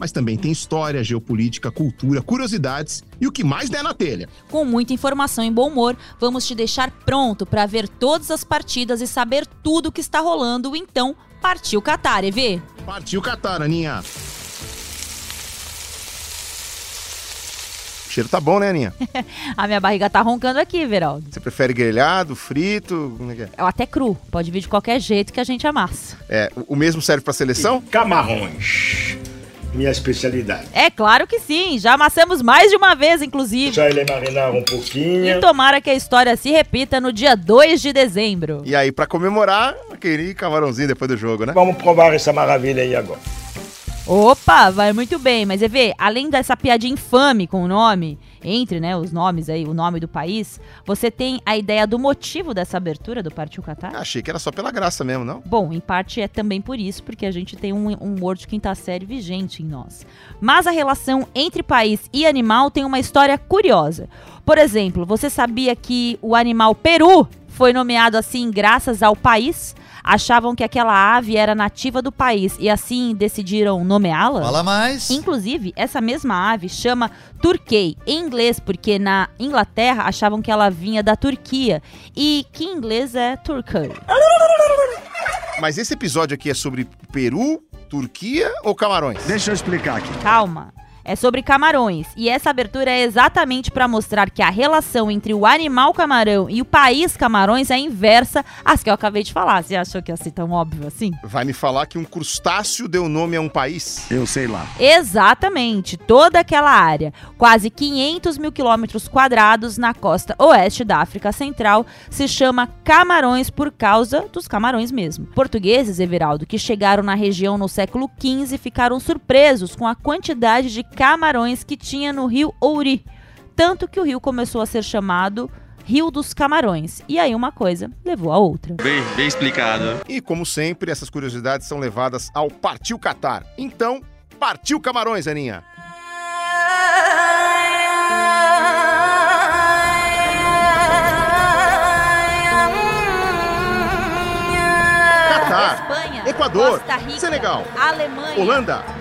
mas também tem história, geopolítica, cultura, curiosidades e o que mais der na telha. Com muita informação e bom humor, vamos te deixar pronto para ver todas as partidas e saber tudo o que está rolando. Então, partiu Qatar, EV! Partiu Qatar, Aninha! O cheiro tá bom, né, Aninha? a minha barriga tá roncando aqui, Veraldo. Você prefere grelhado, frito? Como é que é? é até cru. Pode vir de qualquer jeito que a gente amassa. É, o mesmo serve pra seleção? Camarões. Minha especialidade. É claro que sim, já amassamos mais de uma vez, inclusive. Só ele marinar um pouquinho. E tomara que a história se repita no dia 2 de dezembro. E aí, para comemorar, aquele camarãozinho depois do jogo, né? Vamos provar essa maravilha aí agora. Opa, vai muito bem. Mas, Evê, além dessa piadinha infame com o nome, entre né, os nomes aí, o nome do país, você tem a ideia do motivo dessa abertura do Partiu Qatar? Achei que era só pela graça mesmo, não? Bom, em parte é também por isso, porque a gente tem um, um de quinta série vigente em nós. Mas a relação entre país e animal tem uma história curiosa. Por exemplo, você sabia que o animal peru foi nomeado assim graças ao país? achavam que aquela ave era nativa do país e assim decidiram nomeá-la? Fala mais. Inclusive, essa mesma ave chama turkey em inglês, porque na Inglaterra achavam que ela vinha da Turquia e que em inglês é turkey. Mas esse episódio aqui é sobre Peru, Turquia ou Camarões? Deixa eu explicar aqui. Calma é sobre camarões. E essa abertura é exatamente para mostrar que a relação entre o animal camarão e o país camarões é inversa às que eu acabei de falar. Você achou que ia ser tão óbvio assim? Vai me falar que um crustáceo deu nome a um país? Eu sei lá. Exatamente, toda aquela área, quase 500 mil quilômetros quadrados na costa oeste da África Central, se chama Camarões por causa dos camarões mesmo. Portugueses, Everaldo, que chegaram na região no século XV, ficaram surpresos com a quantidade de camarões que tinha no rio Ouri. Tanto que o rio começou a ser chamado Rio dos Camarões. E aí uma coisa levou a outra. Bem, bem explicado. E como sempre, essas curiosidades são levadas ao Partiu Qatar. Então, partiu Camarões, Aninha! Espanha, Equador, Costa Rica, Senegal, Alemanha, Holanda,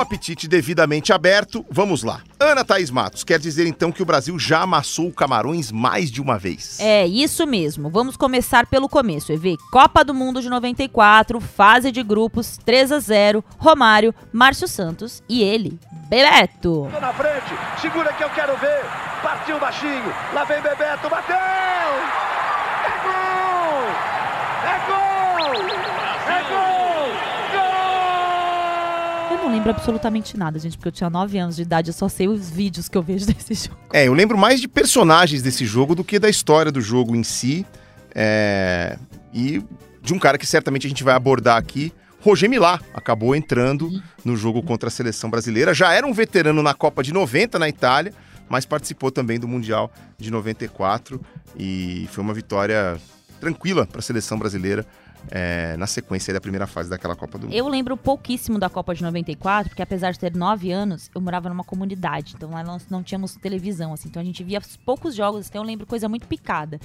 O apetite devidamente aberto, vamos lá. Ana Thaís Matos, quer dizer então que o Brasil já amassou Camarões mais de uma vez? É, isso mesmo. Vamos começar pelo começo, EV. Copa do Mundo de 94, fase de grupos, 3 a 0 Romário, Márcio Santos e ele, Bebeto. Tô na frente, segura que eu quero ver. Partiu baixinho, lá vem Bebeto, bateu! É gol! É gol! É gol! Eu não lembro absolutamente nada, gente, porque eu tinha 9 anos de idade, eu só sei os vídeos que eu vejo desse jogo. É, eu lembro mais de personagens desse jogo do que da história do jogo em si. É... E de um cara que certamente a gente vai abordar aqui, Roger Milá, acabou entrando no jogo contra a seleção brasileira. Já era um veterano na Copa de 90 na Itália, mas participou também do Mundial de 94 e foi uma vitória tranquila para a seleção brasileira é, na sequência da primeira fase daquela Copa do Mundo. Eu lembro pouquíssimo da Copa de 94, porque apesar de ter 9 anos, eu morava numa comunidade, então lá nós não tínhamos televisão, assim, então a gente via poucos jogos, então eu lembro coisa muito picada.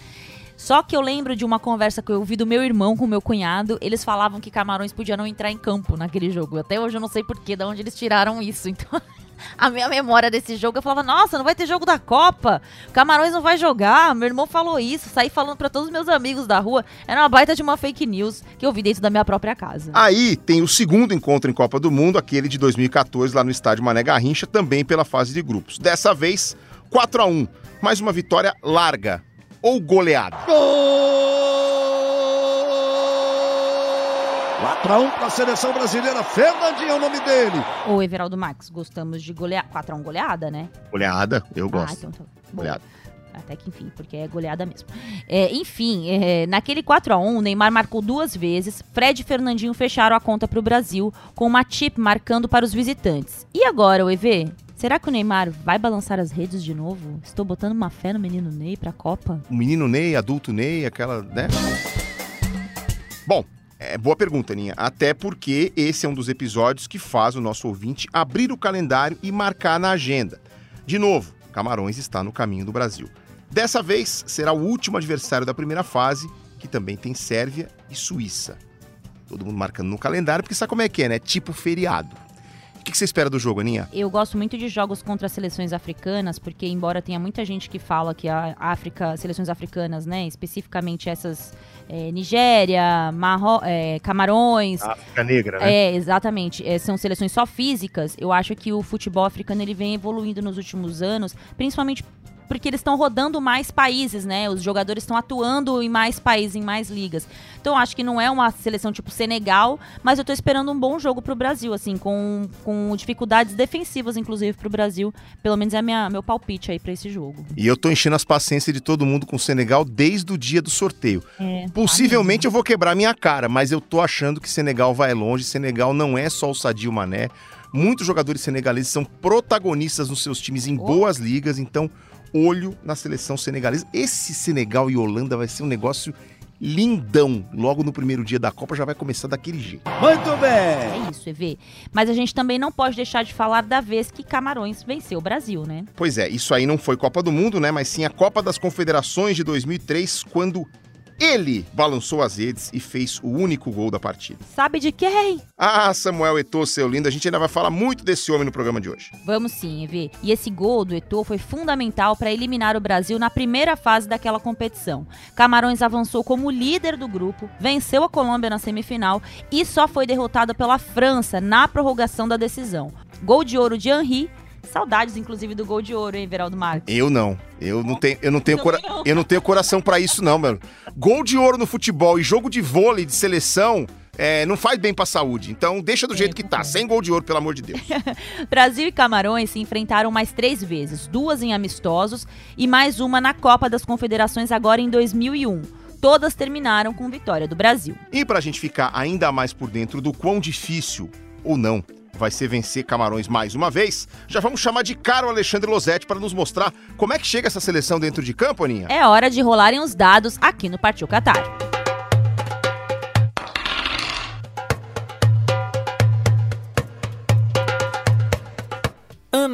Só que eu lembro de uma conversa que eu ouvi do meu irmão com meu cunhado, eles falavam que Camarões podia não entrar em campo naquele jogo. Até hoje eu não sei porquê, de onde eles tiraram isso, então... a minha memória desse jogo, eu falava, nossa, não vai ter jogo da Copa, Camarões não vai jogar, meu irmão falou isso, saí falando para todos os meus amigos da rua, era uma baita de uma fake news que eu vi dentro da minha própria casa. Aí tem o segundo encontro em Copa do Mundo, aquele de 2014 lá no estádio Mané Garrincha, também pela fase de grupos. Dessa vez, 4 a 1 mais uma vitória larga ou goleada. Gol! 4x1 para a seleção brasileira. Fernandinho é o nome dele. Ô, Everaldo Max, gostamos de golear. 4x1 goleada, né? Goleada, eu Ah, gosto. então tá. bom. Goleada. Até que enfim, porque é goleada mesmo. É, enfim, é, naquele 4x1, o Neymar marcou duas vezes, Fred e Fernandinho fecharam a conta pro Brasil, com uma chip marcando para os visitantes. E agora, o EV? Será que o Neymar vai balançar as redes de novo? Estou botando uma fé no menino Ney pra Copa? O menino Ney, adulto Ney, aquela, né? Bom, é boa pergunta, Aninha. Até porque esse é um dos episódios que faz o nosso ouvinte abrir o calendário e marcar na agenda. De novo, Camarões está no caminho do Brasil. Dessa vez será o último adversário da primeira fase, que também tem Sérvia e Suíça. Todo mundo marcando no calendário, porque sabe como é que é, né? Tipo feriado. O que você espera do jogo, Aninha? Eu gosto muito de jogos contra seleções africanas, porque embora tenha muita gente que fala que a África, seleções africanas, né, especificamente essas é, Nigéria, Marro, é, Camarões, África Negra, né? É, exatamente. É, são seleções só físicas. Eu acho que o futebol africano ele vem evoluindo nos últimos anos, principalmente porque eles estão rodando mais países, né? Os jogadores estão atuando em mais países, em mais ligas. Então eu acho que não é uma seleção tipo Senegal, mas eu tô esperando um bom jogo pro Brasil, assim, com, com dificuldades defensivas, inclusive, pro Brasil. Pelo menos é minha, meu palpite aí pra esse jogo. E eu tô enchendo as paciências de todo mundo com o Senegal desde o dia do sorteio. É, Possivelmente eu vou quebrar minha cara, mas eu tô achando que Senegal vai longe. Senegal não é só o Sadio Mané. Muitos jogadores senegaleses são protagonistas nos seus times em Oh. boas ligas, então olho na seleção senegalesa. Esse Senegal e Holanda vai ser um negócio lindão. Logo no primeiro dia da Copa já vai começar daquele jeito. Muito bem. É isso, EV. Mas a gente também não pode deixar de falar da vez que Camarões venceu o Brasil, né? Pois é, isso aí não foi Copa do Mundo, né? Mas sim a Copa das Confederações de 2003, quando ele balançou as redes e fez o único gol da partida. Sabe de quem? Ah, Samuel Eto'o, seu lindo, a gente ainda vai falar muito desse homem no programa de hoje. Vamos sim, EV. E esse gol do Eto'o foi fundamental para eliminar o Brasil na primeira fase daquela competição. Camarões avançou como líder do grupo, venceu a Colômbia na semifinal e só foi derrotado pela França na prorrogação da decisão. Gol de ouro de Henri. Saudades, inclusive, do gol de ouro, hein, Veraldo Marques? Eu não. Eu não tenho, eu não tenho, cora- não. eu não tenho coração pra isso não, mano. Gol de ouro no futebol e jogo de vôlei de seleção é, não faz bem pra saúde. Então deixa do jeito que tá, sem gol de ouro, pelo amor de Deus. Brasil e Camarões se enfrentaram mais três vezes, duas em amistosos e mais uma na Copa das Confederações agora em 2001. Todas terminaram com vitória do Brasil. E pra gente ficar ainda mais por dentro do quão difícil ou não vai ser vencer Camarões mais uma vez, já vamos chamar de cara o Alexandre Losetti para nos mostrar como é que chega essa seleção dentro de campo, Aninha. É hora de rolarem os dados aqui no Partiu Qatar.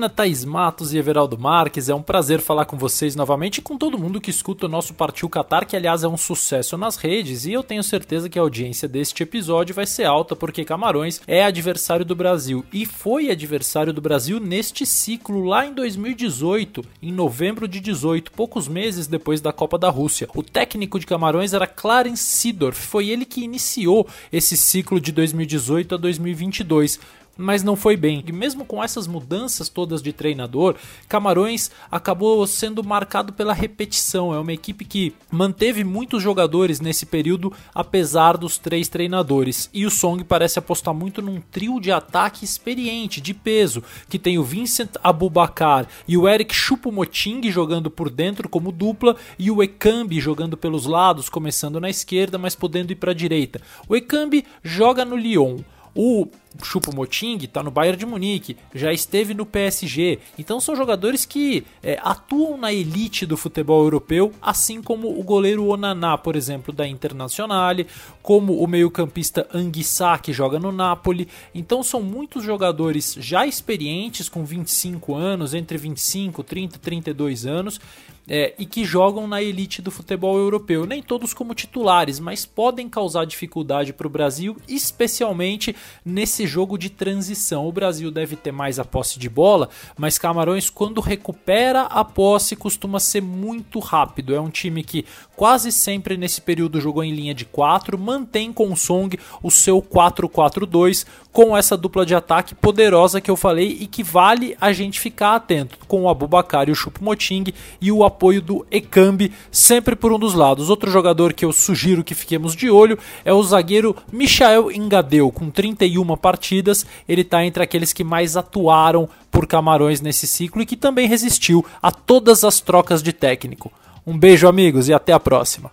Ana Thaís Matos e Everaldo Marques, é um prazer falar com vocês novamente e com todo mundo que escuta o nosso Partiu Qatar, que aliás é um sucesso nas redes, e eu tenho certeza que a audiência deste episódio vai ser alta, porque Camarões é adversário do Brasil e foi adversário do Brasil neste ciclo lá em 2018, em novembro de 18, poucos meses depois da Copa da Rússia. O técnico de Camarões era Clarence Seedorf, foi ele que iniciou esse ciclo de 2018 a 2022 mas não foi bem. E mesmo com essas mudanças todas de treinador, Camarões acabou sendo marcado pela repetição. É uma equipe que manteve muitos jogadores nesse período, apesar dos três treinadores. E o Song parece apostar muito num trio de ataque experiente, de peso, que tem o Vincent Abubakar e o Eric Choupo-Moting jogando por dentro como dupla e o Ekambi jogando pelos lados, começando na esquerda, mas podendo ir para a direita. O Ekambi joga no Lyon. O Choupo-Moting está no Bayern de Munique, já esteve no PSG. Então são jogadores que é, atuam na elite do futebol europeu, assim como o goleiro Onaná, por exemplo, da Internazionale, como o meio-campista Anguissa, que joga no Napoli. Então são muitos jogadores já experientes, com 25 anos, entre 25, 30 e 32 anos, é, e que jogam na elite do futebol europeu. Nem todos como titulares, mas podem causar dificuldade para o Brasil, especialmente nesse esse jogo de transição. O Brasil deve ter mais a posse de bola, mas Camarões, quando recupera a posse, costuma ser muito rápido. É um time que quase sempre nesse período jogou em linha de 4, mantém com o Song o seu 4-4-2 com essa dupla de ataque poderosa que eu falei e que vale a gente ficar atento com o Abubakar e o Choupo-Moting e o apoio do Ekambi sempre por um dos lados. Outro jogador que eu sugiro que fiquemos de olho é o zagueiro Michael Engadeu, com 31 partidas, ele está entre aqueles que mais atuaram por Camarões nesse ciclo e que também resistiu a todas as trocas de técnico. Um beijo, amigos, e até a próxima.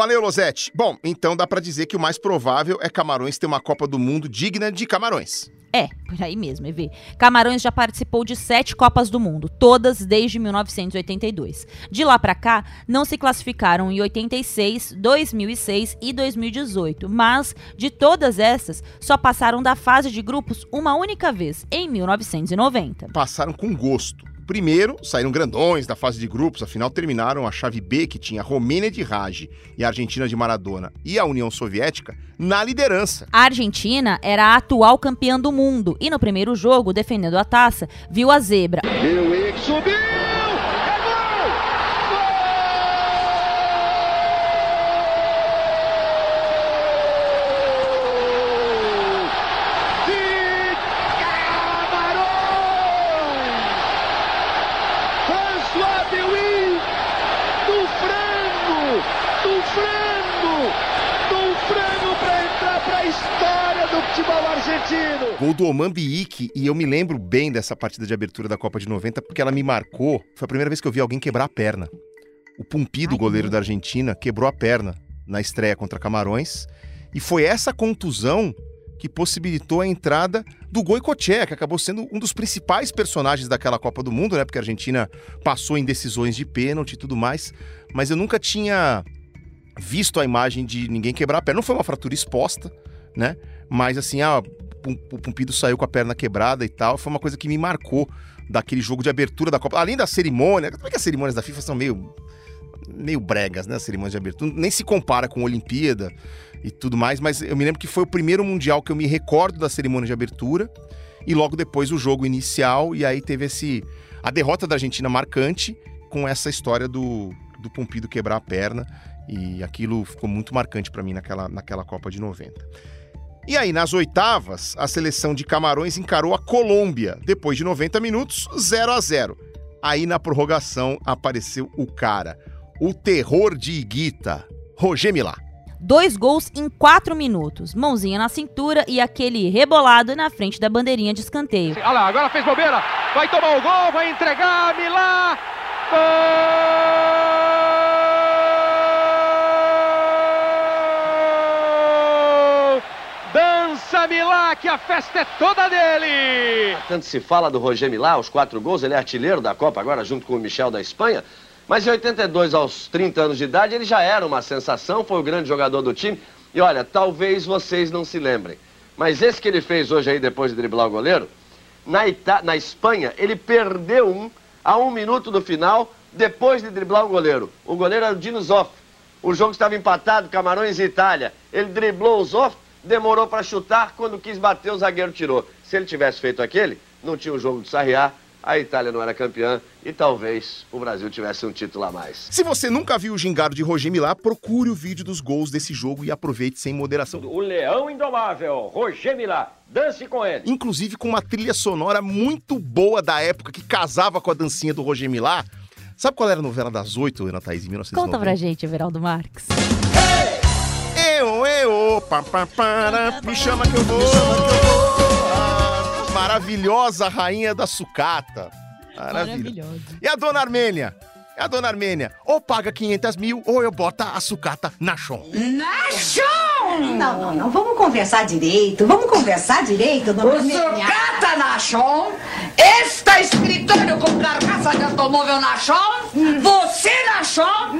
Valeu, Losete. Bom, então dá pra dizer que o mais provável é Camarões ter uma Copa do Mundo digna de Camarões. É, por aí mesmo, EV. Camarões já participou de sete Copas do Mundo, todas desde 1982. De lá pra cá, não se classificaram em 86, 2006 e 2018, mas de todas essas, só passaram da fase de grupos uma única vez, em 1990. Passaram com gosto. Primeiro, saíram grandões da fase de grupos, afinal terminaram a chave B, que tinha a Romênia de Raj e a Argentina de Maradona e a União Soviética, na liderança. A Argentina era a atual campeã do mundo e no primeiro jogo, defendendo a taça, viu a zebra. Lewis subiu! É gol! Gol! De Camarões! François Dewey! Do frango! Do frango! Do frango para entrar para a história do futebol argentino! Gol do Oman Biik, e eu me lembro bem dessa partida de abertura da Copa de 90 porque ela me marcou. Foi a primeira vez que eu vi alguém quebrar a perna. O Pumpido, Ai, goleiro meu. da Argentina, quebrou a perna na estreia contra Camarões. E foi essa contusão que possibilitou a entrada do Goicoechea, que acabou sendo um dos principais personagens daquela Copa do Mundo, né? Porque a Argentina passou em decisões de pênalti e tudo mais. Mas eu nunca tinha visto a imagem de ninguém quebrar a perna. Não foi uma fratura exposta, né? Mas assim, ah, o Pumpido saiu com a perna quebrada e tal. Foi uma coisa que me marcou daquele jogo de abertura da Copa. Além da cerimônia, como é que as cerimônias da FIFA são meio meio bregas, né? As cerimônias de abertura. Nem se compara com a Olimpíada e tudo mais, mas eu me lembro que foi o primeiro mundial que eu me recordo da cerimônia de abertura e logo depois o jogo inicial e aí teve esse a derrota da Argentina marcante com essa história do do Pumpido quebrar a perna e aquilo ficou muito marcante pra mim naquela naquela Copa de 90. E aí, nas oitavas, a seleção de Camarões encarou a Colômbia, depois de 90 minutos, 0 a 0 Aí, na prorrogação, apareceu o cara, o terror de Iguita, Roger Milá. Dois gols em quatro minutos, mãozinha na cintura e aquele rebolado na frente da bandeirinha de escanteio. Olha lá, agora fez bobeira. Vai tomar o gol, vai entregar. Milá. Gol! Dança Milá, que a festa é toda dele. Tanto se fala do Roger Milá, os quatro gols, ele é artilheiro da Copa agora, junto com o Michel da Espanha. Mas em 82, aos 30 anos de idade, ele já era uma sensação, foi o grande jogador do time. E olha, talvez vocês não se lembrem, mas esse que ele fez hoje aí, depois de driblar o goleiro, na, Ita na Espanha, ele perdeu um a um minuto do final, depois de driblar o goleiro. O goleiro era o Dino Zoff. O jogo estava empatado, Camarões e Itália. Ele driblou o Zoff, demorou para chutar, quando quis bater, o zagueiro tirou. Se ele tivesse feito aquele, não tinha o jogo de Sarriá, a Itália não era campeã e talvez o Brasil tivesse um título a mais. Se você nunca viu o gingado de Roger Milá, procure o vídeo dos gols desse jogo e aproveite sem moderação. O Leão Indomável, Roger Milá. Dance com ele. Inclusive com uma trilha sonora muito boa da época que casava com a dancinha do Roger Milá. Sabe qual era a novela das oito, Ana Thaís, em 1990? Conta pra gente, Everaldo Marques. Eu, eu, pá, pá, para, me chama que eu vou. Ah, Maravilhosa rainha da sucata. Maravilha. E a dona Armênia? E a dona Armênia? Ou paga 500 mil, ou eu boto a sucata na chão. Não, não, não. Vamos conversar direito. Vamos conversar direito, dona Armênia. Sucata na chão, esta escritório com carcaça de automóvel na chão, você na chão,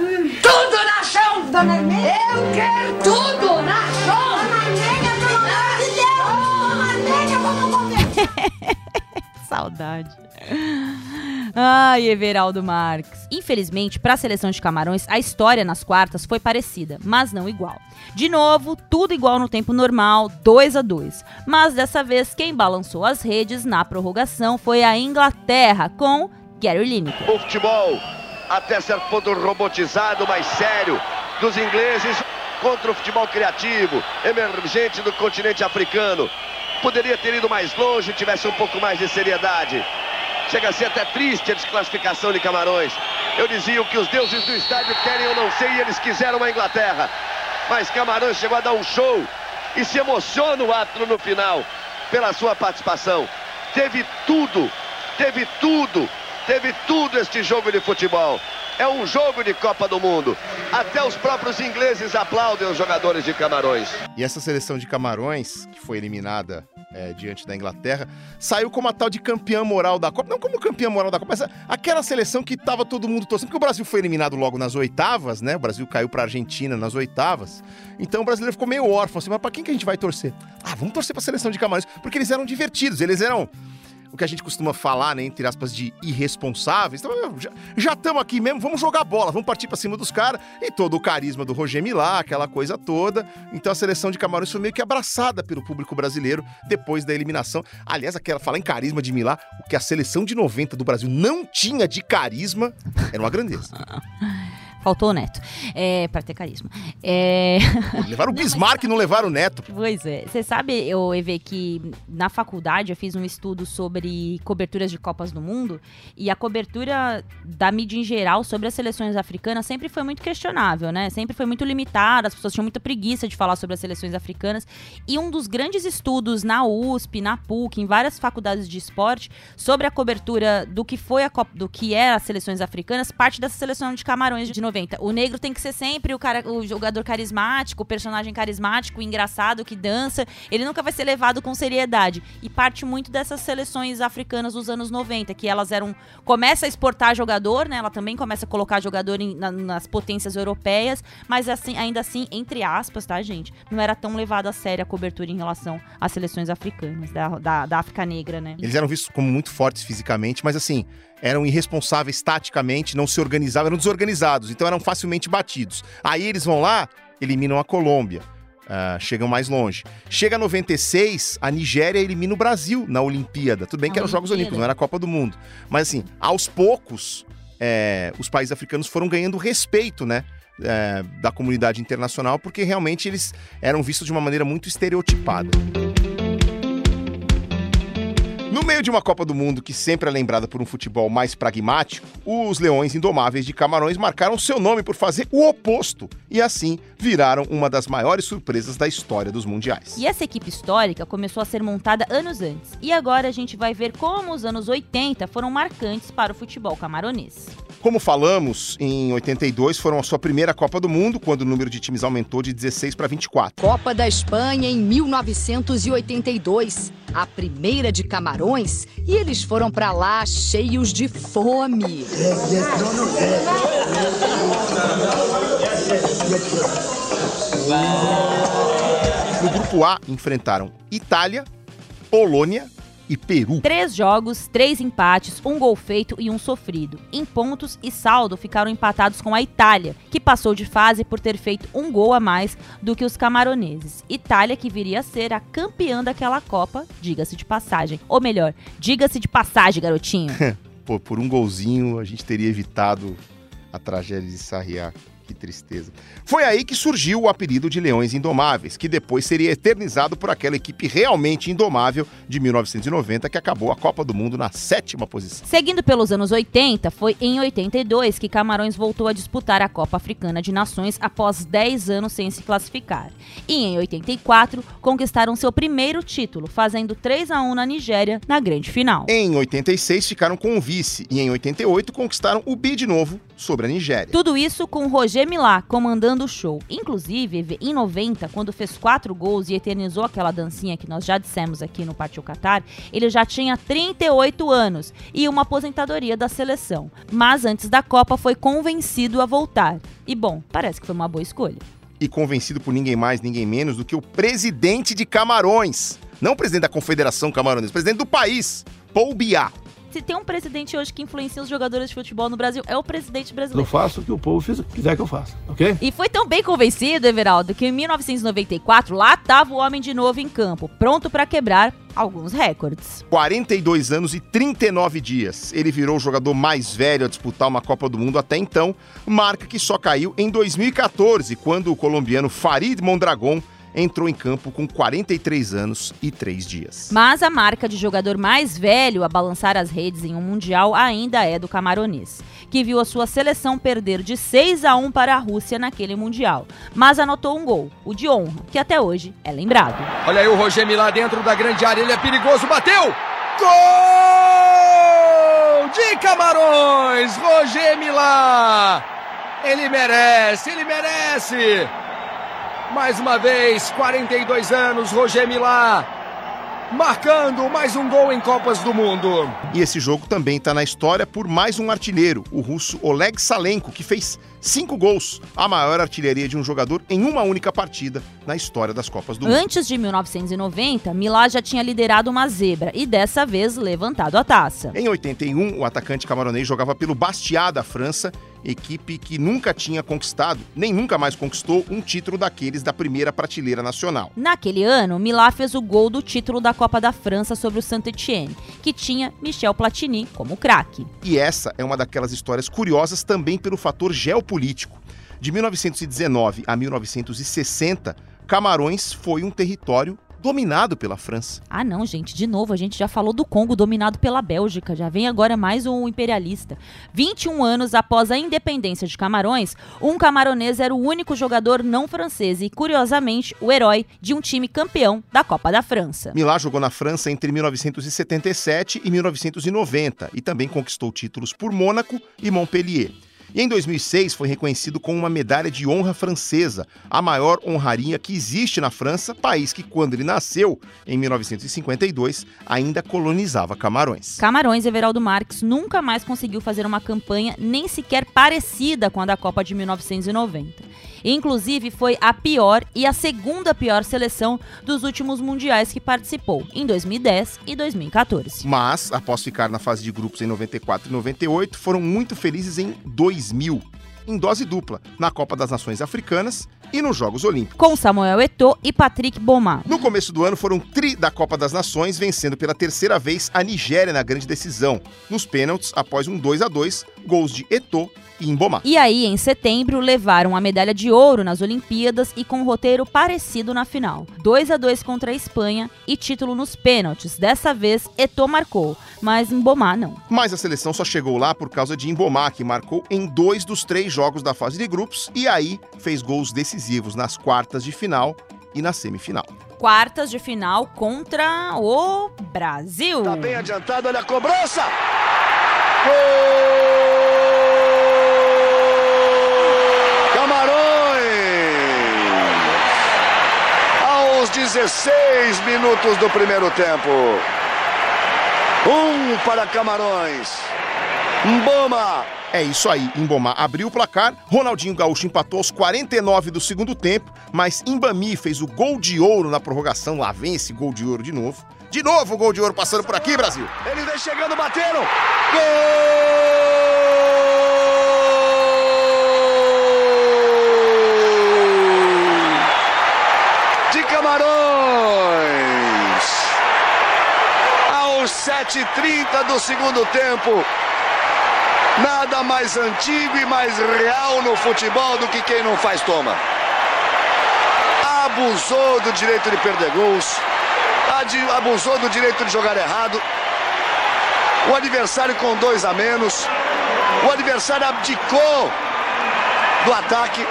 tudo na chão. Dona Armênia. Eu quero tudo na chão. Dona Armênia, pelo amor de Deus. Dona Armênia, vamos conversar. Saudade. Ai, Everaldo Marques. Infelizmente, para a seleção de Camarões, a história nas quartas foi parecida, mas não igual. De novo, tudo igual no tempo normal, 2 a 2. Mas dessa vez, quem balançou as redes na prorrogação foi a Inglaterra, com Gary Lineker. O futebol, até certo ponto robotizado, mais sério, dos ingleses contra o futebol criativo, emergente do continente africano. Poderia ter ido mais longe, tivesse um pouco mais de seriedade. Chega a ser até triste a desclassificação de Camarões. Eu dizia o que os deuses do estádio querem, eu não sei, e eles quiseram a Inglaterra. Mas Camarões chegou a dar um show e se emociona o árbitro no final pela sua participação. Teve tudo, teve tudo, teve tudo este jogo de futebol. É um jogo de Copa do Mundo. Até os próprios ingleses aplaudem os jogadores de Camarões. E essa seleção de Camarões, que foi eliminada é, diante da Inglaterra, saiu como a tal de campeã moral da Copa. Não como campeã moral da Copa, mas aquela seleção que tava todo mundo torcendo. Porque o Brasil foi eliminado logo nas oitavas, né? O Brasil caiu pra Argentina nas oitavas. Então o brasileiro ficou meio órfão, assim, mas pra quem que a gente vai torcer? Ah, vamos torcer pra seleção de Camarões. Porque eles eram divertidos, eles eram o que a gente costuma falar, né, entre aspas, de irresponsáveis. Então, já estamos aqui mesmo, vamos jogar bola, vamos partir para cima dos caras. E todo o carisma do Roger Milá, aquela coisa toda. Então a seleção de Camarões foi meio que abraçada pelo público brasileiro depois da eliminação. Aliás, aquela falar em carisma de Milá, o que a seleção de 90 do Brasil não tinha de carisma era uma grandeza. Faltou o Neto. É, pra ter carisma. É... Levaram o Bismarck e não levaram o Neto. Pois é. Você sabe, eu, Eve, que na faculdade eu fiz um estudo sobre coberturas de Copas do Mundo e a cobertura da mídia em geral sobre as seleções africanas sempre foi muito questionável, né? Sempre foi muito limitada, as pessoas tinham muita preguiça de falar sobre as seleções africanas. E um dos grandes estudos na USP, na PUC, em várias faculdades de esporte, sobre a cobertura do que foi a Copa, do que era as seleções africanas, parte dessa seleção de Camarões de 90. O negro tem que ser sempre o, cara, o jogador carismático, o personagem carismático, engraçado que dança. Ele nunca vai ser levado com seriedade. E parte muito dessas seleções africanas dos anos 90, que elas eram. Começa a exportar jogador, né? Ela também começa a colocar jogador em, na, nas potências europeias, mas assim, ainda assim, entre aspas, tá, gente? Não era tão levado a sério a cobertura em relação às seleções africanas, da, da, da África Negra, né? Eles eram vistos como muito fortes fisicamente, mas assim, eram irresponsáveis taticamente, não se organizavam, eram desorganizados, então eram facilmente batidos. Aí eles vão lá, eliminam a Colômbia. Uh, chegam mais longe. Chega 96, a Nigéria elimina o Brasil na Olimpíada. Tudo bem que eram os Jogos Olímpicos, não era a Copa do Mundo. Mas assim, aos poucos, é, os países africanos foram ganhando respeito, né? É, da comunidade internacional, porque realmente eles eram vistos de uma maneira muito estereotipada. No meio de uma Copa do Mundo que sempre é lembrada por um futebol mais pragmático, os Leões Indomáveis de Camarões marcaram seu nome por fazer o oposto e assim viraram uma das maiores surpresas da história dos mundiais. E essa equipe histórica começou a ser montada anos antes. E agora a gente vai ver como os anos 80 foram marcantes para o futebol camaronês. Como falamos, em 82 foram a sua primeira Copa do Mundo, quando o número de times aumentou de 16 para 24. Copa da Espanha em 1982, a primeira de Camarões, e eles foram para lá cheios de fome. No grupo A enfrentaram Itália, Polônia, e Peru. Três jogos, três empates, um gol feito e um sofrido. Em pontos e saldo ficaram empatados com a Itália, que passou de fase por ter feito um gol a mais do que os camaroneses. Itália que viria a ser a campeã daquela Copa, diga-se de passagem. Ou melhor, diga-se de passagem, garotinho. Pô, por um golzinho a gente teria evitado a tragédia de Sarriá. Que tristeza. Foi aí que surgiu o apelido de Leões Indomáveis, que depois seria eternizado por aquela equipe realmente indomável de 1990 que acabou a Copa do Mundo na sétima posição. Seguindo pelos anos 80, foi em 82 que Camarões voltou a disputar a Copa Africana de Nações após 10 anos sem se classificar. E em 84, conquistaram seu primeiro título, fazendo 3 a 1 na Nigéria na grande final. Em 86 ficaram com o vice e em 88 conquistaram o bi de novo sobre a Nigéria. Tudo isso com Roger Milá comandando o show. Inclusive, em 90, quando fez quatro gols e eternizou aquela dancinha que nós já dissemos aqui no Pátio Qatar, ele já tinha 38 anos e uma aposentadoria da seleção. Mas antes da Copa foi convencido a voltar. E bom, parece que foi uma boa escolha. E convencido por ninguém mais, ninguém menos do que o presidente de Camarões. Não o presidente da Confederação Camarões, o presidente do país, Paul Biá. Se tem um presidente hoje que influencia os jogadores de futebol no Brasil, é o presidente Eu brasileiro. faço o que o povo quiser que eu faça, ok? E foi tão bem convencido, Everaldo, que em 1994 lá tava o homem de novo em campo, pronto pra quebrar alguns recordes. 42 anos e 39 dias. Ele virou o jogador mais velho a disputar uma Copa do Mundo até então, marca que só caiu em 2014, quando o colombiano Farid Mondragon entrou em campo com 43 anos e 3 dias. Mas a marca de jogador mais velho a balançar as redes em um mundial ainda é do camaronês, que viu a sua seleção perder de 6 a 1 para a Rússia naquele mundial, mas anotou um gol, o de honra, que até hoje é lembrado. Olha aí o Roger Milá dentro da grande área, ele é perigoso, bateu! Gol de Camarões, Roger Milá! Ele merece, ele merece! Mais uma vez, 42 anos, Roger Milá, marcando mais um gol em Copas do Mundo. E esse jogo também está na história por mais um artilheiro, o russo Oleg Salenko, que fez cinco gols, a maior artilharia de um jogador em uma única partida na história das Copas do Mundo. Antes de 1990, Milá já tinha liderado uma zebra e dessa vez levantado a taça. Em 81, o atacante camaronês jogava pelo Bastia da França, equipe que nunca tinha conquistado, nem nunca mais conquistou, um título daqueles da primeira prateleira nacional. Naquele ano, Milá fez o gol do título da Copa da França sobre o Saint-Étienne, que tinha Michel Platini como craque. E essa é uma daquelas histórias curiosas também pelo fator geopolítico. De 1919 a 1960, Camarões foi um território dominado pela França. Ah, não, gente, de novo, a gente já falou do Congo dominado pela Bélgica, já vem agora mais um imperialista. 21 anos após a independência de Camarões, um camaronês era o único jogador não francês e, curiosamente, o herói de um time campeão da Copa da França. Milá jogou na França entre 1977 e 1990 e também conquistou títulos por Mônaco e Montpellier. E em 2006 foi reconhecido com uma medalha de honra francesa, a maior honraria que existe na França, país que, quando ele nasceu, em 1952, ainda colonizava Camarões. Camarões Everaldo Marques nunca mais conseguiu fazer uma campanha nem sequer parecida com a da Copa de 1990. Inclusive, foi a pior e a segunda pior seleção dos últimos mundiais que participou, em 2010 e 2014. Mas, após ficar na fase de grupos em 94 e 98, foram muito felizes em 2000, em dose dupla, na Copa das Nações Africanas e nos Jogos Olímpicos. Com Samuel Eto'o e Patrick Bomar. No começo do ano foram tri da Copa das Nações, vencendo pela terceira vez a Nigéria na grande decisão, nos pênaltis após um 2 a 2 gols de Eto'o e. E aí, em setembro, levaram a medalha de ouro nas Olimpíadas e com um roteiro parecido na final. 2 a 2 contra a Espanha e título nos pênaltis. Dessa vez, Eto'o marcou, mas Mboma não. Mas a seleção só chegou lá por causa de Mboma, que marcou em dois dos três jogos da fase de grupos e aí fez gols decisivos nas quartas de final e na semifinal. Quartas de final contra o Brasil. Tá bem adiantado, olha a cobrança! Camarões! Aos 16 minutos do primeiro tempo. Um para Camarões. Mboma É isso aí, Mboma abriu o placar, Ronaldinho Gaúcho empatou aos 49 do segundo tempo, mas Mbami fez o gol de ouro na prorrogação, lá vem esse gol de ouro de novo. De novo o gol de ouro passando por aqui, Brasil. Eles vem chegando, bateram. Gol! De Camarões. Aos 7h30 do segundo tempo. Nada mais antigo e mais real no futebol do que quem não faz toma. Abusou do direito de perder gols. Abusou do direito de jogar errado. O adversário com dois a menos. O adversário abdicou do ataque.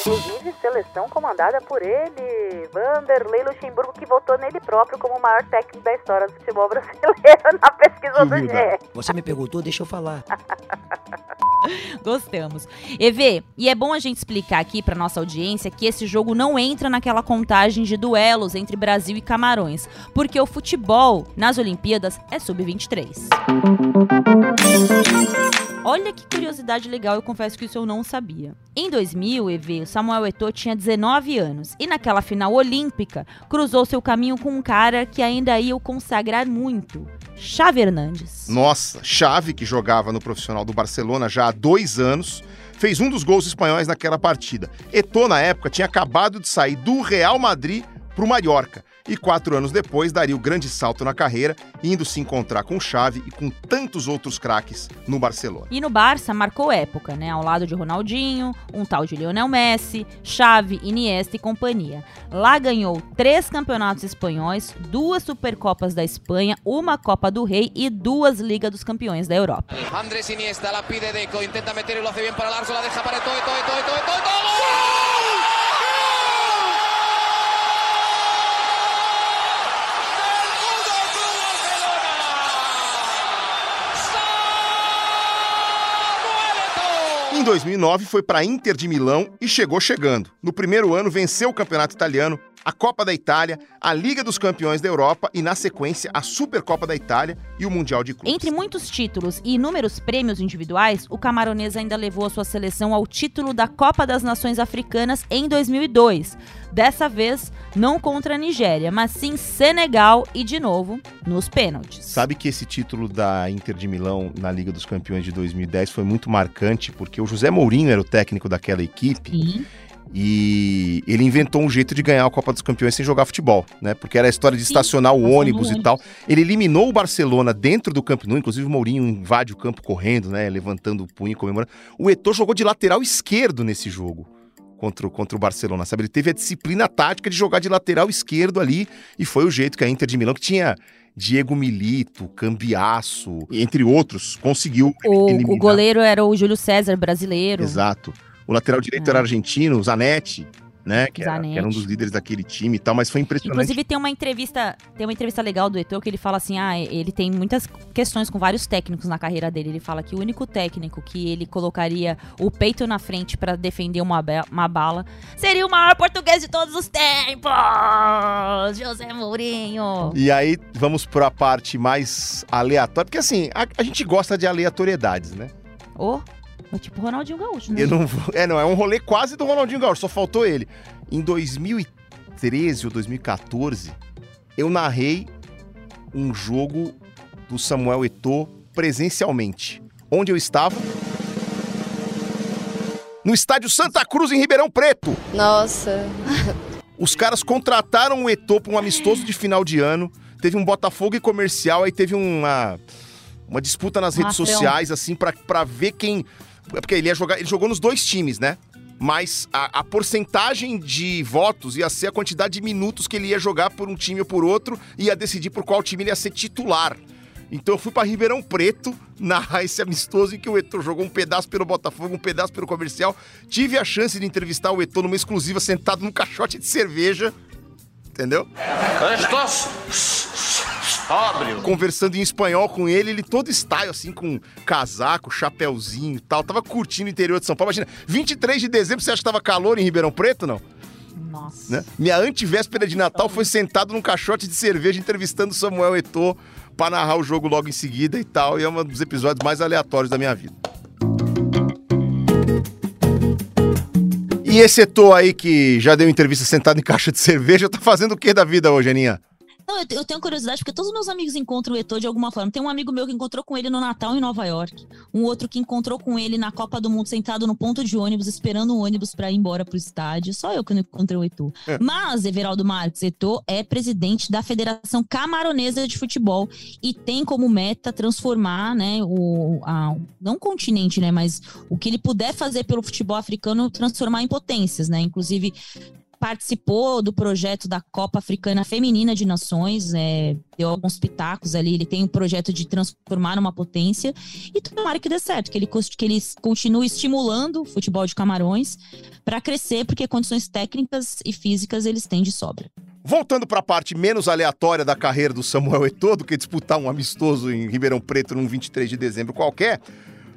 Inclusive, seleção comandada por ele, Vanderlei Luxemburgo, que votou nele próprio como o maior técnico da história do futebol brasileiro na pesquisa do GE. Você me perguntou, deixa eu falar. Gostamos. EV, e é bom a gente explicar aqui pra nossa audiência que esse jogo não entra naquela contagem de duelos entre Brasil e Camarões, porque o futebol nas Olimpíadas é sub-23. Olha que curiosidade legal, eu confesso que isso eu não sabia. Em 2000, EV, Samuel Eto'o tinha 19 anos e naquela final olímpica cruzou seu caminho com um cara que ainda ia o consagrar muito. Xavi Hernandes. Nossa, Xavi, que jogava no profissional do Barcelona já há dois anos, fez um dos gols espanhóis naquela partida. Eto'o, na época, tinha acabado de sair do Real Madrid para o Mallorca e quatro anos depois daria o grande salto na carreira, indo se encontrar com Xavi e com tantos outros craques no Barcelona. E no Barça marcou época, né? Ao lado de Ronaldinho, um tal de Lionel Messi, Xavi, Iniesta e companhia. Lá ganhou três campeonatos espanhóis, duas Supercopas da Espanha, uma Copa do Rei e duas Liga dos Campeões da Europa. Andrés Iniesta la pide Deco, intenta meter y lo hace bien para Larso, la deja para Eto'o, Eto'o, Eto'o, Eto'o, Eto'o, Eto'o, Em 2009 foi para Inter de Milão e chegou chegando. No primeiro ano venceu o Campeonato Italiano, a Copa da Itália, a Liga dos Campeões da Europa e na sequência a Supercopa da Itália e o Mundial de Clubes. Entre muitos títulos e inúmeros prêmios individuais, o camaronês ainda levou a sua seleção ao título da Copa das Nações Africanas em 2002. Dessa vez, não contra a Nigéria, mas sim Senegal e, de novo, nos pênaltis. Sabe que esse título da Inter de Milão na Liga dos Campeões de 2010 foi muito marcante porque o José Mourinho era o técnico daquela equipe. Sim. E ele inventou um jeito de ganhar a Copa dos Campeões sem jogar futebol, né? Porque era a história de estacionar o ônibus e tal. Ele eliminou o Barcelona dentro do Camp Nou, inclusive o Mourinho invade o campo correndo, né? Levantando o punho e comemorando. O Eto'o jogou de lateral esquerdo nesse jogo contra, o- contra o Barcelona, sabe? Ele teve a disciplina tática de jogar de lateral esquerdo ali e foi o jeito que a Inter de Milão, que tinha Diego Milito, Cambiasso, entre outros, conseguiu O, eliminar. o goleiro era o Júlio César, brasileiro. Exato. O lateral direito era argentino, o Zanetti, né? Que era, que era um dos líderes daquele time e tal, mas foi impressionante. Inclusive tem uma entrevista, tem uma entrevista legal do Eto'o que ele fala assim, ah, ele tem muitas questões com vários técnicos na carreira dele. Ele fala que o único técnico que ele colocaria o peito na frente pra defender uma, uma bala seria o maior português de todos os tempos, José Mourinho. E aí, vamos para a parte mais aleatória, porque assim, a, a gente gosta de aleatoriedades, né? Ô, é tipo Ronaldinho Gaúcho, né? Eu não vou. É, não, é um rolê quase do Ronaldinho Gaúcho, só faltou ele. Em 2013 ou 2014, eu narrei um jogo do Samuel Eto'o presencialmente. Onde eu estava? No estádio Santa Cruz, em Ribeirão Preto. Nossa. Os caras contrataram o Eto'o para um amistoso de final de ano. Teve um Botafogo e comercial, aí teve uma, uma disputa nas redes sociais, assim, pra ver quem. Porque ele ia jogar. Ele jogou nos dois times, né? Mas a, a porcentagem de votos ia ser a quantidade de minutos que ele ia jogar por um time ou por outro, ia decidir por qual time ele ia ser titular. Então eu fui pra Ribeirão Preto narrar esse amistoso em que o Eto'o jogou um pedaço pelo Botafogo, um pedaço pelo comercial. Tive a chance de entrevistar o Eto'o numa exclusiva sentado num caixote de cerveja. Entendeu? Estos sóbrio. Conversando em espanhol com ele, ele todo style, assim, com casaco, chapéuzinho e tal. Tava curtindo o interior de São Paulo. Imagina, 23 de dezembro, você acha que tava calor em Ribeirão Preto, não? Nossa. Né? Minha antivéspera de Natal foi sentado num caixote de cerveja entrevistando o Samuel Eto'o pra narrar o jogo logo em seguida e tal. E é um dos episódios mais aleatórios da minha vida. E esse Eto'o aí que já deu entrevista sentado em caixa de cerveja, tá fazendo o que da vida hoje, Aninha? Não, eu, eu tenho curiosidade porque todos os meus amigos encontram o Eto'o de alguma forma. Tem um amigo meu que encontrou com ele no Natal em Nova York. Um outro que encontrou com ele na Copa do Mundo sentado no ponto de ônibus, esperando o ônibus pra ir embora pro estádio. Só eu que não encontrei o Eto'o. É. Mas, Everaldo Marques, Eto'o é presidente da Federação Camaronesa de Futebol e tem como meta transformar, né, o, a- não o continente, né, mas o que ele puder fazer pelo futebol africano, transformar em potências, né? Inclusive, participou do projeto da Copa Africana Feminina de Nações, é, deu alguns pitacos ali. Ele tem um projeto de transformar numa potência e tomara que dê certo, que ele, que ele continue estimulando o futebol de Camarões para crescer, porque condições técnicas e físicas eles têm de sobra. Voltando para a parte menos aleatória da carreira do Samuel Eto'o, do que disputar um amistoso em Ribeirão Preto num 23 de dezembro qualquer,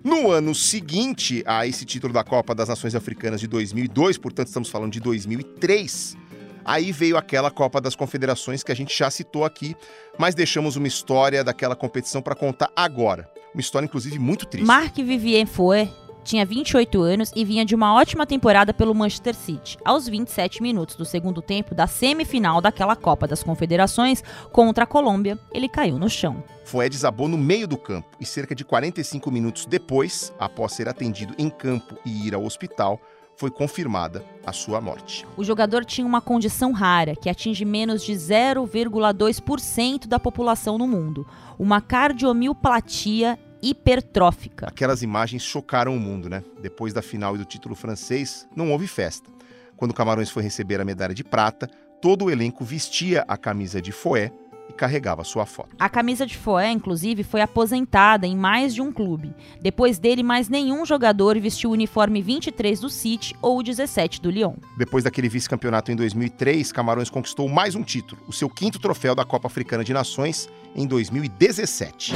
no ano seguinte a esse título da Copa das Nações Africanas de 2002, portanto estamos falando de 2003, aí veio aquela Copa das Confederações que a gente já citou aqui, mas deixamos uma história daquela competição para contar agora. Uma história, inclusive, muito triste. Marc Vivien foi tinha 28 anos e vinha de uma ótima temporada pelo Manchester City. Aos 27 minutos do segundo tempo da semifinal daquela Copa das Confederações contra a Colômbia, ele caiu no chão. Foé desabou no meio do campo e cerca de 45 minutos depois, após ser atendido em campo e ir ao hospital, foi confirmada a sua morte. O jogador tinha uma condição rara que atinge menos de 0,2% da população no mundo, uma cardiomiopatia hipertrófica. Aquelas imagens chocaram o mundo, né? Depois da final e do título francês, não houve festa. Quando Camarões foi receber a medalha de prata, todo o elenco vestia a camisa de Foé e carregava sua foto. A camisa de Foé, inclusive, foi aposentada em mais de um clube. Depois dele, mais nenhum jogador vestiu o uniforme 23 do City ou o 17 do Lyon. Depois daquele vice-campeonato em 2003, Camarões conquistou mais um título, o seu quinto troféu da Copa Africana de Nações em 2017.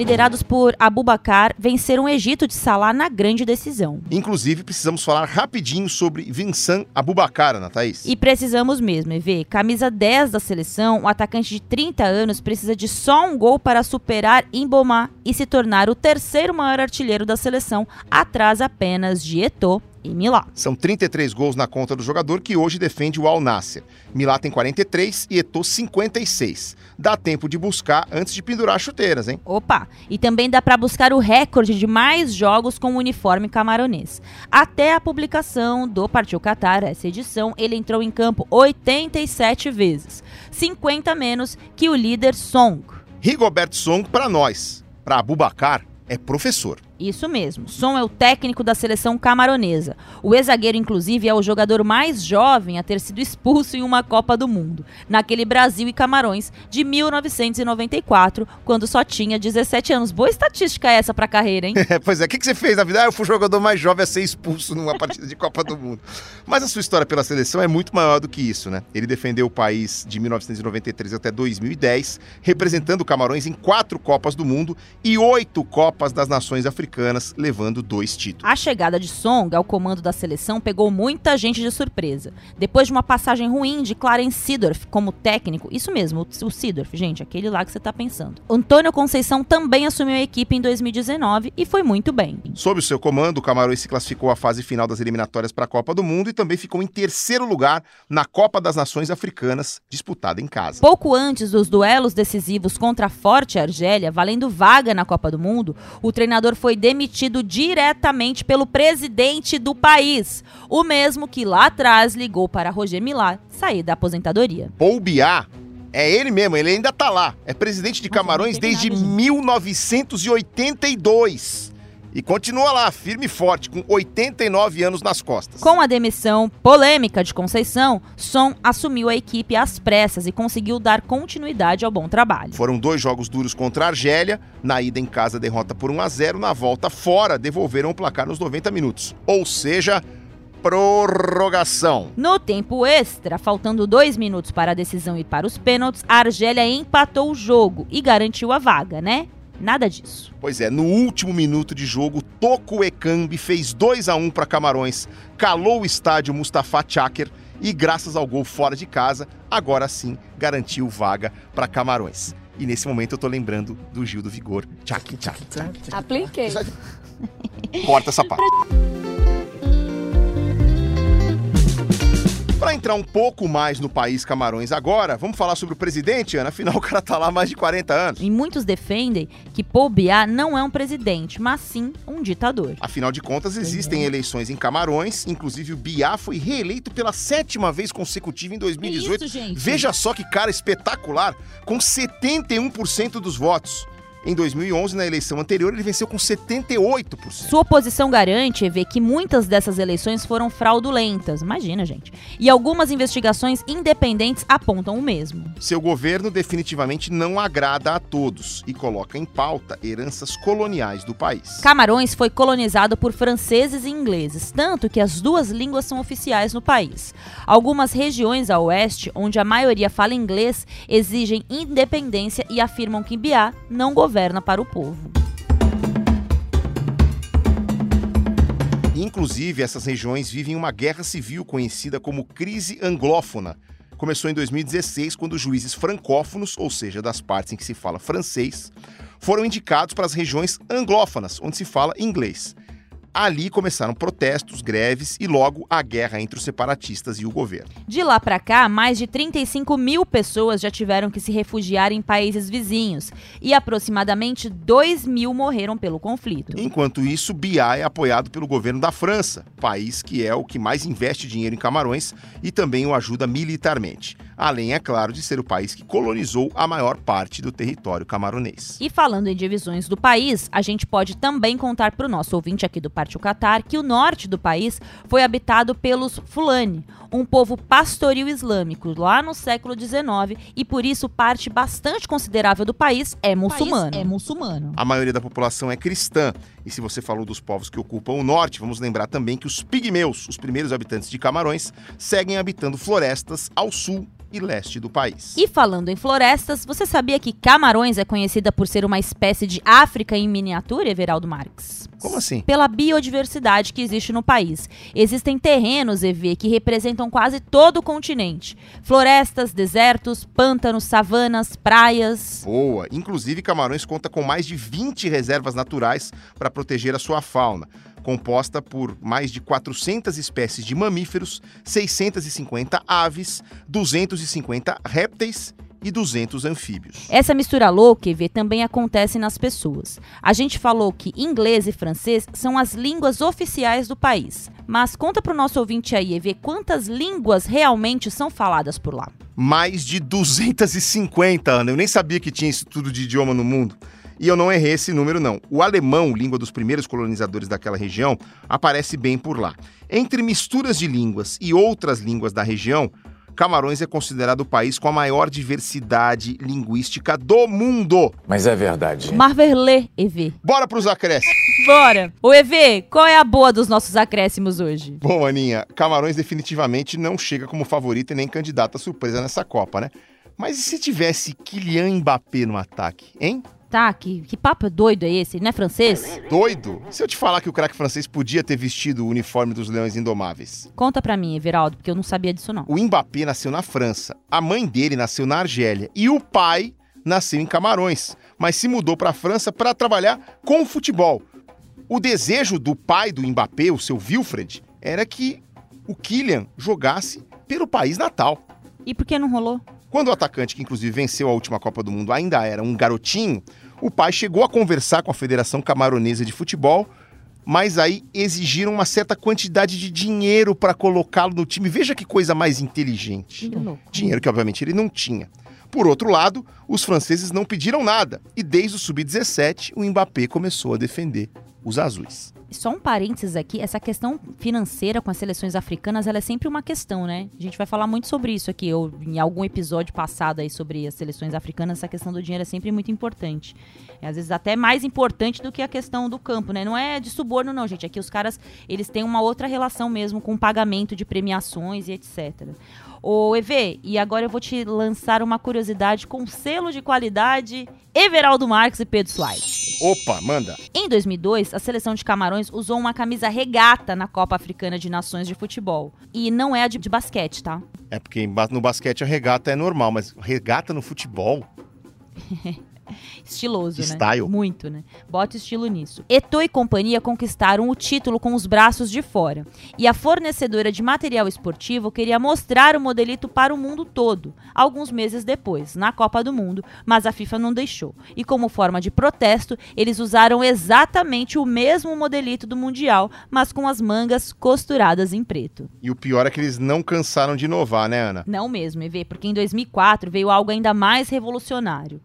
Liderados por Abubakar, venceram o Egito de Salah na grande decisão. Inclusive, precisamos falar rapidinho sobre Vincent Abubakar, Ana Thaís. E precisamos mesmo, EV. Camisa 10 da seleção, o atacante de 30 anos precisa de só um gol para superar Imbomá e se tornar o terceiro maior artilheiro da seleção, atrás apenas de Eto'o e Milá. São 33 gols na conta do jogador que hoje defende o Al Nasser. Milá tem 43 e Eto'o 56. Dá tempo de buscar antes de pendurar chuteiras, hein? Opa! E também dá para buscar o recorde de mais jogos com o uniforme camaronês. Até a publicação do Partiu Qatar, essa edição, ele entrou em campo 87 vezes, 50 menos que o líder Song. Rigobert Song para nós, para Abubacar é professor. Isso mesmo. Som é o técnico da seleção camaronesa. O ex-zagueiro, inclusive, é o jogador mais jovem a ter sido expulso em uma Copa do Mundo, naquele Brasil e Camarões de 1994, quando só tinha 17 anos. Boa estatística essa pra carreira, hein? pois é, o que, que você fez na vida? Ah, eu fui o jogador mais jovem a ser expulso numa partida de Copa do Mundo. Mas a sua história pela seleção é muito maior do que isso, né? Ele defendeu o país de 1993 até 2010, representando Camarões em quatro Copas do Mundo e oito Copas das Nações Africanas africanas, levando dois títulos. A chegada de Song ao comando da seleção pegou muita gente de surpresa. Depois de uma passagem ruim de Clarence Seedorf como técnico, isso mesmo, o Seedorf, gente, aquele lá que você tá pensando. Antônio Conceição também assumiu a equipe em 2019 e foi muito bem. Sob o seu comando, o Camarões se classificou à fase final das eliminatórias para a Copa do Mundo e também ficou em terceiro lugar na Copa das Nações Africanas, disputada em casa. Pouco antes dos duelos decisivos contra a forte Argélia, valendo vaga na Copa do Mundo, o treinador foi demitido diretamente pelo presidente do país, o mesmo que lá atrás ligou para Roger Milá sair da aposentadoria. Paul Biá é ele mesmo, ele ainda tá lá. É presidente de Camarões desde 1982. E continua lá, firme e forte, com 89 anos nas costas. Com a demissão polêmica de Conceição, Som assumiu a equipe às pressas e conseguiu dar continuidade ao bom trabalho. Foram dois jogos duros contra a Argélia. Na ida em casa, derrota por 1 a 0 Na volta fora, devolveram o placar nos 90 minutos. Ou seja, prorrogação. No tempo extra, faltando dois minutos para a decisão ir para os pênaltis, a Argélia empatou o jogo e garantiu a vaga, né? Nada disso. Pois é, no último minuto de jogo, Toko Ekambi fez 2 a 1 para Camarões, calou o estádio Mustafa Chaker e graças ao gol fora de casa, agora sim garantiu vaga para Camarões. E nesse momento eu tô lembrando do Gil do Vigor. Tchac, tchac, tchac. Apliquei. Corta essa parte. Para entrar um pouco mais no país Camarões agora, vamos falar sobre o presidente, Ana. Afinal, o cara tá lá há mais de 40 anos. E muitos defendem que Paul Biá não é um presidente, mas sim um ditador. Afinal de contas, existem eleições em Camarões. Inclusive, o Biá foi reeleito pela sétima vez consecutiva em 2018. Isso, gente. Veja só que cara espetacular, com 71% dos votos. Em 2011, na eleição anterior, ele venceu com 78%. Sua oposição garante ver que muitas dessas eleições foram fraudulentas. Imagina, gente. E algumas investigações independentes apontam o mesmo. Seu governo definitivamente não agrada a todos e coloca em pauta heranças coloniais do país. Camarões foi colonizado por franceses e ingleses, tanto que as duas línguas são oficiais no país. Algumas regiões a oeste, onde a maioria fala inglês, exigem independência e afirmam que Biá não governa governa para o povo. Inclusive, essas regiões vivem uma guerra civil conhecida como crise anglófona. Começou em 2016, quando juízes francófonos, ou seja, das partes em que se fala francês, foram indicados para as regiões anglófonas, onde se fala inglês. Ali começaram protestos, greves e logo a guerra entre os separatistas e o governo. De lá para cá, mais de 35 mil pessoas já tiveram que se refugiar em países vizinhos e aproximadamente 2 mil morreram pelo conflito. Enquanto isso, Biá é apoiado pelo governo da França, país que é o que mais investe dinheiro em Camarões e também o ajuda militarmente. Além, é claro, de ser o país que colonizou a maior parte do território camaronês. E falando em divisões do país, a gente pode também contar para o nosso ouvinte aqui do Partiu Catar que o norte do país foi habitado pelos Fulani, um povo pastoril islâmico lá no século XIX e por isso parte bastante considerável do país é muçulmano. é muçulmano. A maioria da população é cristã. E se você falou dos povos que ocupam o norte, vamos lembrar também que os pigmeus, os primeiros habitantes de Camarões, seguem habitando florestas ao sul e leste do país. E falando em florestas, você sabia que Camarões é conhecida por ser uma espécie de África em miniatura, Everaldo Marques? Como assim? Pela biodiversidade que existe no país. Existem terrenos, EV, que representam quase todo o continente. Florestas, desertos, pântanos, savanas, praias. Boa! Inclusive, Camarões conta com mais de 20 reservas naturais para proteger a sua fauna composta por mais de 400 espécies de mamíferos, 650 aves, 250 répteis e 200 anfíbios. Essa mistura louca, EV, também acontece nas pessoas. A gente falou que inglês e francês são as línguas oficiais do país. Mas conta pro nosso ouvinte aí, EV, quantas línguas realmente são faladas por lá? Mais de 250, Ana. Eu nem sabia que tinha isso tudo de idioma no mundo. E eu não errei esse número, não. O alemão, língua dos primeiros colonizadores daquela região, aparece bem por lá. Entre misturas de línguas e outras línguas da região, Camarões é considerado o país com a maior diversidade linguística do mundo. Mas é verdade. Marverlê, EV. Bora pros acréscimos. Bora. Ô, EV, qual é a boa dos nossos acréscimos hoje? Bom, Aninha, Camarões definitivamente não chega como favorita e nem candidata surpresa nessa Copa, né? Mas e se tivesse Kylian Mbappé no ataque, hein? Tá, que, que papo doido é esse? Ele não é francês? Doido? Se eu te falar que o craque francês podia ter vestido o uniforme dos Leões Indomáveis? Conta pra mim, Everaldo, porque eu não sabia disso não. O Mbappé nasceu na França, a mãe dele nasceu na Argélia e o pai nasceu em Camarões, mas se mudou pra França para trabalhar com o futebol. O desejo do pai do Mbappé, o seu Wilfred, era que o Kylian jogasse pelo país natal. E por que não rolou? Quando o atacante, que inclusive venceu a última Copa do Mundo, ainda era um garotinho, o pai chegou a conversar com a Federação Camaronesa de Futebol, mas aí exigiram uma certa quantidade de dinheiro para colocá-lo no time. Veja que coisa mais inteligente. Dinheiro que, obviamente, ele não tinha. Por outro lado, os franceses não pediram nada, e desde o sub-17 o Mbappé começou a defender os azuis. Só um parênteses aqui, essa questão financeira com as seleções africanas, ela é sempre uma questão, né? A gente vai falar muito sobre isso aqui, ou em algum episódio passado aí sobre as seleções africanas, essa questão do dinheiro é sempre muito importante. É, às vezes até mais importante do que a questão do campo, né? Não é de suborno não, gente. Aqui os caras, eles têm uma outra relação mesmo com o pagamento de premiações e etc. Ô, EV, e agora eu vou te lançar uma curiosidade com selo de qualidade Everaldo Marques e Pedro Soares. Opa, manda. Em 2002, a seleção de Camarões usou uma camisa regata na Copa Africana de Nações de Futebol. E não é a de, de basquete, tá? É porque no basquete a regata é normal, mas regata no futebol? Estiloso, Style. né? Muito, né? Bota estilo nisso. Eto'o e companhia conquistaram o título com os braços de fora. E a fornecedora de material esportivo queria mostrar o modelito para o mundo todo, alguns meses depois, na Copa do Mundo, mas a FIFA não deixou. E como forma de protesto, eles usaram exatamente o mesmo modelito do Mundial, mas com as mangas costuradas em preto. E o pior é que eles não cansaram de inovar, né, Ana? Não mesmo, EV, porque em 2004 veio algo ainda mais revolucionário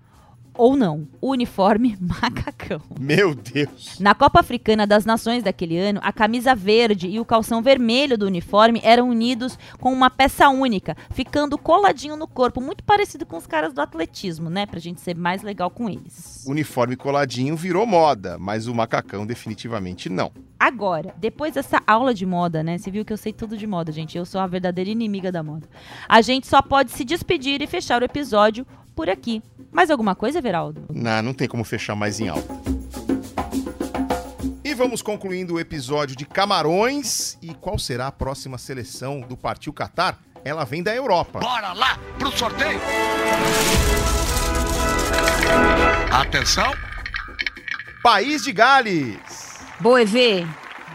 ou não, o uniforme macacão. Meu Deus! Na Copa Africana das Nações daquele ano, a camisa verde e o calção vermelho do uniforme eram unidos com uma peça única, ficando coladinho no corpo, muito parecido com os caras do atletismo, né? Pra gente ser mais legal com eles. Uniforme coladinho virou moda, mas o macacão definitivamente não. Agora, depois dessa aula de moda, né? Você viu que eu sei tudo de moda, gente. Eu sou a verdadeira inimiga da moda. A gente só pode se despedir e fechar o episódio por aqui. Mais alguma coisa, Everaldo? Não, não tem como fechar mais em alta. E vamos concluindo o episódio de Camarões. E qual será a próxima seleção do Partiu Qatar? Ela vem da Europa. Bora lá pro sorteio! Atenção, País de Gales. Boa, EV.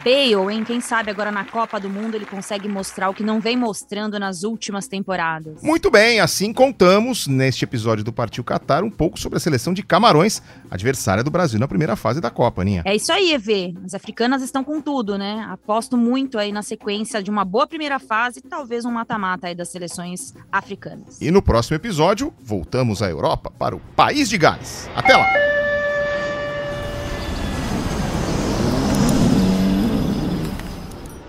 Bale, hein? Quem sabe agora na Copa do Mundo ele consegue mostrar o que não vem mostrando nas últimas temporadas. Muito bem, assim contamos neste episódio do Partiu Qatar um pouco sobre a seleção de Camarões, adversária do Brasil na primeira fase da Copa, Aninha. É isso aí, EV. As africanas estão com tudo, né? Aposto muito aí na sequência de uma boa primeira fase e talvez um mata-mata aí das seleções africanas. E no próximo episódio, voltamos à Europa para o País de Gales. Até lá!